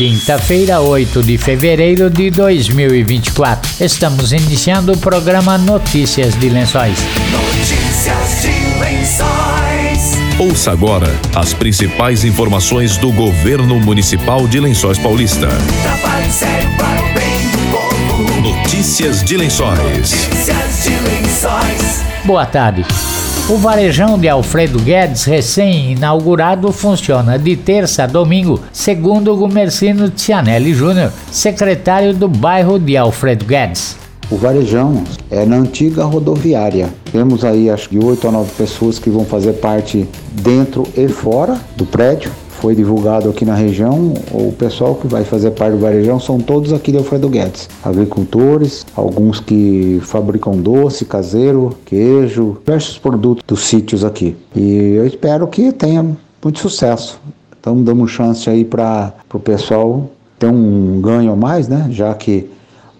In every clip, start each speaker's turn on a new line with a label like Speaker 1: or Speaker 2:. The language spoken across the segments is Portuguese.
Speaker 1: Quinta-feira, 8 de fevereiro de 2024. Estamos iniciando o programa Notícias de Lençóis.
Speaker 2: Notícias de Lençóis.
Speaker 3: Ouça agora as principais informações do governo municipal de Lençóis Paulista. Notícias de Lençóis.
Speaker 2: Notícias de Lençóis.
Speaker 1: Boa tarde. O varejão de Alfredo Guedes, recém-inaugurado, funciona de terça a domingo, segundo o Gumercino Tianelli Júnior, secretário do bairro de Alfredo Guedes.
Speaker 4: O varejão é na antiga rodoviária. Temos aí acho que oito a nove pessoas que vão fazer parte dentro e fora do prédio. Foi divulgado aqui na região. O pessoal que vai fazer parte do varejão são todos aqui de Alfredo Guedes. Agricultores, alguns que fabricam doce caseiro, queijo, diversos produtos dos sítios aqui. E eu espero que tenha muito sucesso. Estamos dando chance aí para o pessoal ter um ganho a mais, né? Já que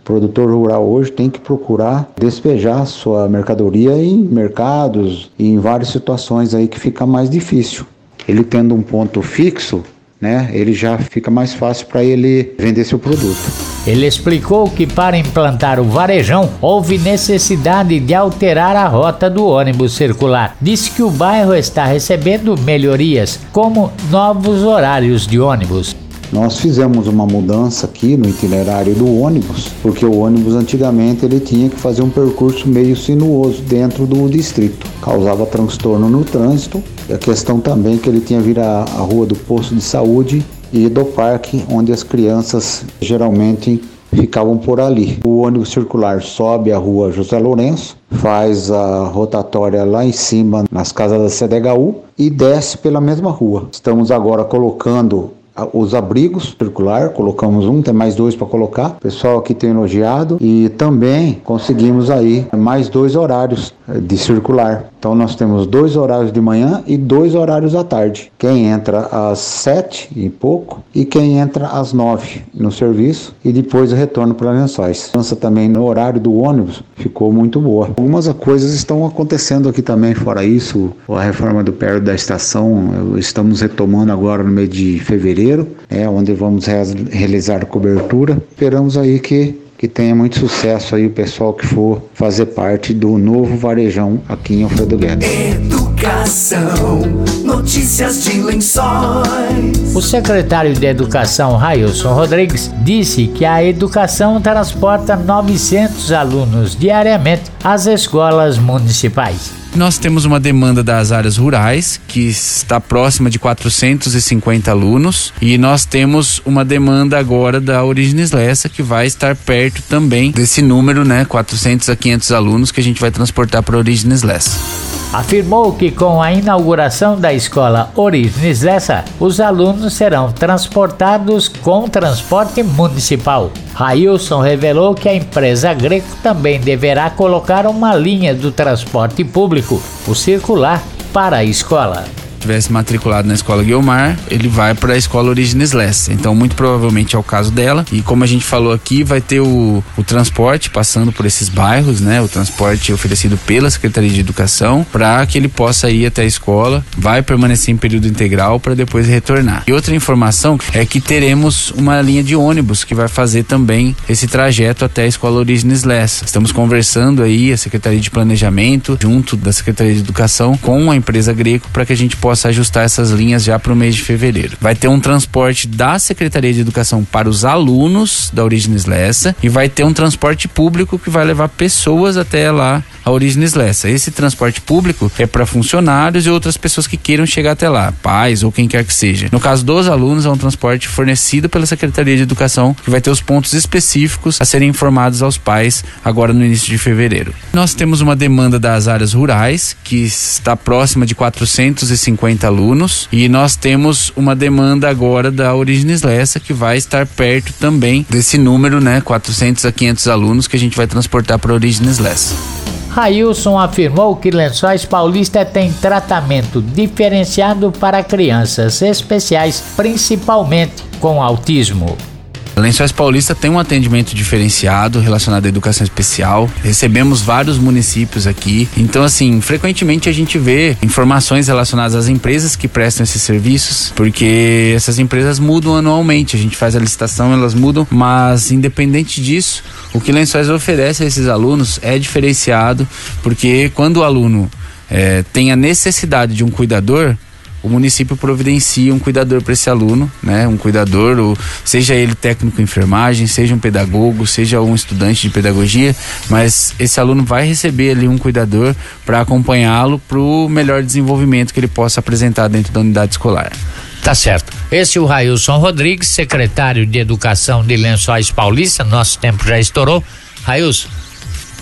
Speaker 4: o produtor rural hoje tem que procurar despejar sua mercadoria em mercados e em várias situações aí que fica mais difícil. Ele tendo um ponto fixo, né, ele já fica mais fácil para ele vender seu produto.
Speaker 1: Ele explicou que para implantar o varejão houve necessidade de alterar a rota do ônibus circular. Disse que o bairro está recebendo melhorias, como novos horários de ônibus.
Speaker 4: Nós fizemos uma mudança aqui no itinerário do ônibus, porque o ônibus antigamente ele tinha que fazer um percurso meio sinuoso dentro do distrito, causava transtorno no trânsito. A questão também que ele tinha vir a, a rua do posto de saúde e do parque, onde as crianças geralmente ficavam por ali. O ônibus circular sobe a rua José Lourenço, faz a rotatória lá em cima nas casas da CDHU e desce pela mesma rua. Estamos agora colocando os abrigos circular, colocamos um, tem mais dois para colocar. O pessoal aqui tem elogiado e também conseguimos aí mais dois horários eh, de circular. Então nós temos dois horários de manhã e dois horários à tarde. Quem entra às sete e pouco e quem entra às nove no serviço e depois retorno para Lençóis. A mudança também no horário do ônibus ficou muito boa. Algumas coisas estão acontecendo aqui também, fora isso, a reforma do pérdio da estação, estamos retomando agora no mês de fevereiro, é onde vamos realizar cobertura. Esperamos aí que que tenha muito sucesso aí o pessoal que for fazer parte do novo varejão aqui em Alfredo Guedes.
Speaker 2: Educação. Notícias de Lençóis.
Speaker 1: O secretário de Educação, Railson Rodrigues, disse que a educação transporta 900 alunos diariamente às escolas municipais.
Speaker 5: Nós temos uma demanda das áreas rurais, que está próxima de 450 alunos, e nós temos uma demanda agora da Origines Lessa, que vai estar perto também desse número, né, 400 a 500 alunos que a gente vai transportar para Origines Lessa.
Speaker 1: Afirmou que com a inauguração da escola Origines Lessa, os alunos serão transportados com transporte municipal. Railson revelou que a empresa Greco também deverá colocar uma linha do transporte público, o circular, para a escola
Speaker 5: tivesse matriculado na escola Guilmar, ele vai para a escola Origines Lessa. Então, muito provavelmente é o caso dela. E como a gente falou aqui, vai ter o, o transporte passando por esses bairros, né? O transporte oferecido pela Secretaria de Educação para que ele possa ir até a escola, vai permanecer em período integral para depois retornar. E outra informação é que teremos uma linha de ônibus que vai fazer também esse trajeto até a escola Origines Lessa. Estamos conversando aí a Secretaria de Planejamento junto da Secretaria de Educação com a empresa Greco para que a gente possa possa ajustar essas linhas já para o mês de fevereiro. Vai ter um transporte da Secretaria de Educação para os alunos da Origines Lessa e vai ter um transporte público que vai levar pessoas até lá a Origines Lessa. Esse transporte público é para funcionários e outras pessoas que queiram chegar até lá, pais ou quem quer que seja. No caso dos alunos, é um transporte fornecido pela Secretaria de Educação que vai ter os pontos específicos a serem informados aos pais agora no início de fevereiro. Nós temos uma demanda das áreas rurais que está próxima de 450 alunos e nós temos uma demanda agora da Origines Lessa que vai estar perto também desse número, né, 400 a 500 alunos que a gente vai transportar para Origines Lessa.
Speaker 1: Railson afirmou que Lençóis Paulista tem tratamento diferenciado para crianças especiais, principalmente com autismo.
Speaker 5: Lençóis Paulista tem um atendimento diferenciado relacionado à educação especial. Recebemos vários municípios aqui. Então, assim, frequentemente a gente vê informações relacionadas às empresas que prestam esses serviços, porque essas empresas mudam anualmente. A gente faz a licitação, elas mudam, mas independente disso, o que Lençóis oferece a esses alunos é diferenciado, porque quando o aluno é, tem a necessidade de um cuidador, o município providencia um cuidador para esse aluno, né? Um cuidador, ou seja ele técnico em enfermagem, seja um pedagogo, seja um estudante de pedagogia, mas esse aluno vai receber ali um cuidador para acompanhá-lo para o melhor desenvolvimento que ele possa apresentar dentro da unidade escolar.
Speaker 1: Tá certo. Esse é o Railson Rodrigues, secretário de Educação de Lençóis Paulista. Nosso tempo já estourou. Railson,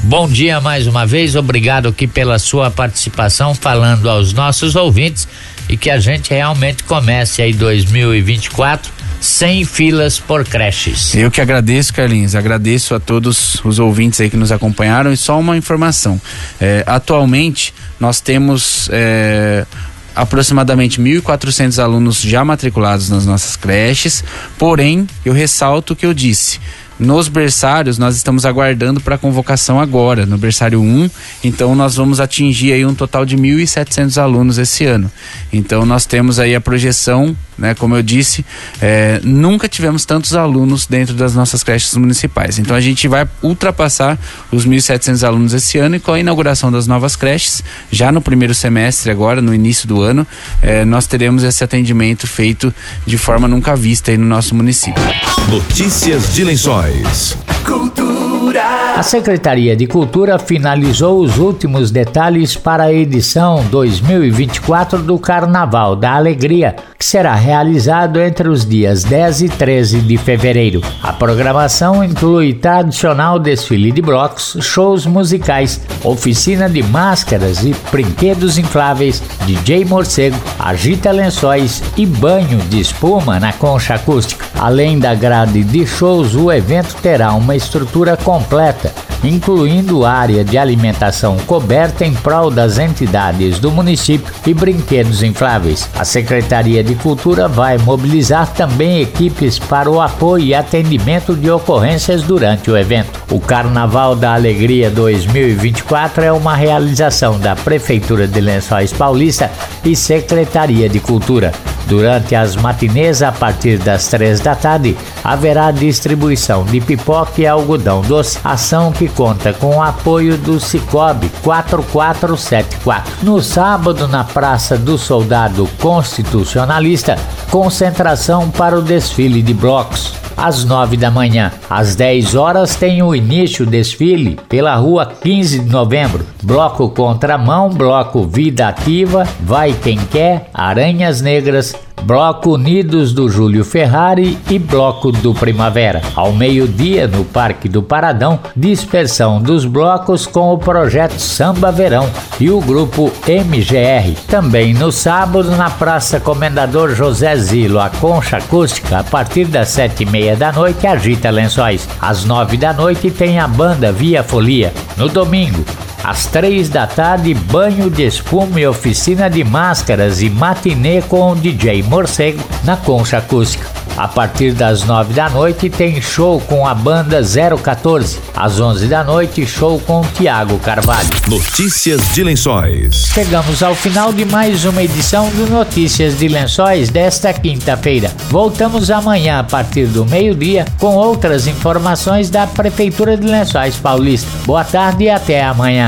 Speaker 1: bom dia mais uma vez. Obrigado aqui pela sua participação, falando aos nossos ouvintes e que a gente realmente comece aí 2024 sem filas por creches.
Speaker 5: Eu que agradeço, Carlinhos. Agradeço a todos os ouvintes aí que nos acompanharam. E só uma informação: é, atualmente nós temos. É, aproximadamente 1.400 alunos já matriculados nas nossas creches, porém, eu ressalto o que eu disse. Nos berçários, nós estamos aguardando para convocação agora, no berçário 1. Então, nós vamos atingir aí um total de 1.700 alunos esse ano. Então, nós temos aí a projeção, né? Como eu disse, é, nunca tivemos tantos alunos dentro das nossas creches municipais. Então, a gente vai ultrapassar os 1.700 alunos esse ano e com a inauguração das novas creches, já no primeiro semestre, agora, no início do ano, é, nós teremos esse atendimento feito de forma nunca vista aí no nosso município.
Speaker 3: Notícias de Lençóis.
Speaker 2: Cultura.
Speaker 1: A Secretaria de Cultura finalizou os últimos detalhes para a edição 2024 do Carnaval da Alegria, que será realizado entre os dias 10 e 13 de fevereiro. A programação inclui tradicional desfile de blocos, shows musicais, oficina de máscaras e brinquedos infláveis, DJ Morcego, agita lençóis e banho de espuma na concha acústica. Além da grade de shows, o evento terá uma estrutura completa, incluindo área de alimentação coberta em prol das entidades do município e brinquedos infláveis. A Secretaria de Cultura vai mobilizar também equipes para o apoio e atendimento de ocorrências durante o evento. O Carnaval da Alegria 2024 é uma realização da Prefeitura de Lençóis Paulista e Secretaria de Cultura. Durante as matinês, a partir das três da tarde, haverá distribuição de pipoca e algodão doce, ação que conta com o apoio do Cicobi 4474. No sábado, na Praça do Soldado Constitucionalista, concentração para o desfile de blocos. Às 9 da manhã, às 10 horas, tem o início do desfile pela rua 15 de novembro. Bloco Contramão, Bloco Vida Ativa, Vai Quem Quer, Aranhas Negras, Bloco Unidos do Júlio Ferrari e Bloco do Primavera. Ao meio-dia, no Parque do Paradão, dispersão dos blocos com o projeto Samba Verão e o grupo MGR. Também no sábado, na Praça Comendador José Zilo, a Concha Acústica, a partir das sete e meia da noite, agita lençóis. Às nove da noite tem a banda Via Folia. No domingo, às três da tarde, banho de espuma e oficina de máscaras e matinê com o DJ Morcego na Concha Acústica. A partir das nove da noite tem show com a banda 014. Às onze da noite, show com Tiago Carvalho.
Speaker 3: Notícias de Lençóis.
Speaker 1: Chegamos ao final de mais uma edição do Notícias de Lençóis desta quinta-feira. Voltamos amanhã a partir do meio-dia com outras informações da Prefeitura de Lençóis Paulista. Boa tarde e até amanhã.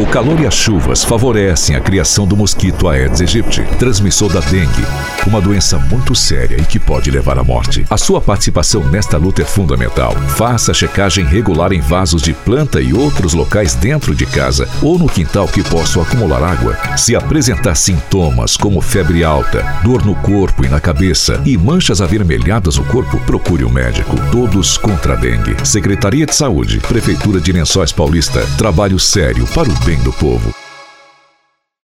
Speaker 6: O calor e as chuvas favorecem a criação do mosquito Aedes aegypti, transmissor da dengue, uma doença muito séria e que pode levar à morte. A sua participação nesta luta é fundamental. Faça checagem regular em vasos de planta e outros locais dentro de casa ou no quintal que possam acumular água. Se apresentar sintomas como febre alta, dor no corpo e na cabeça e manchas avermelhadas no corpo, procure um médico. Todos contra a dengue. Secretaria de Saúde, Prefeitura de Lençóis Paulista. Trabalho sério para o bem do povo.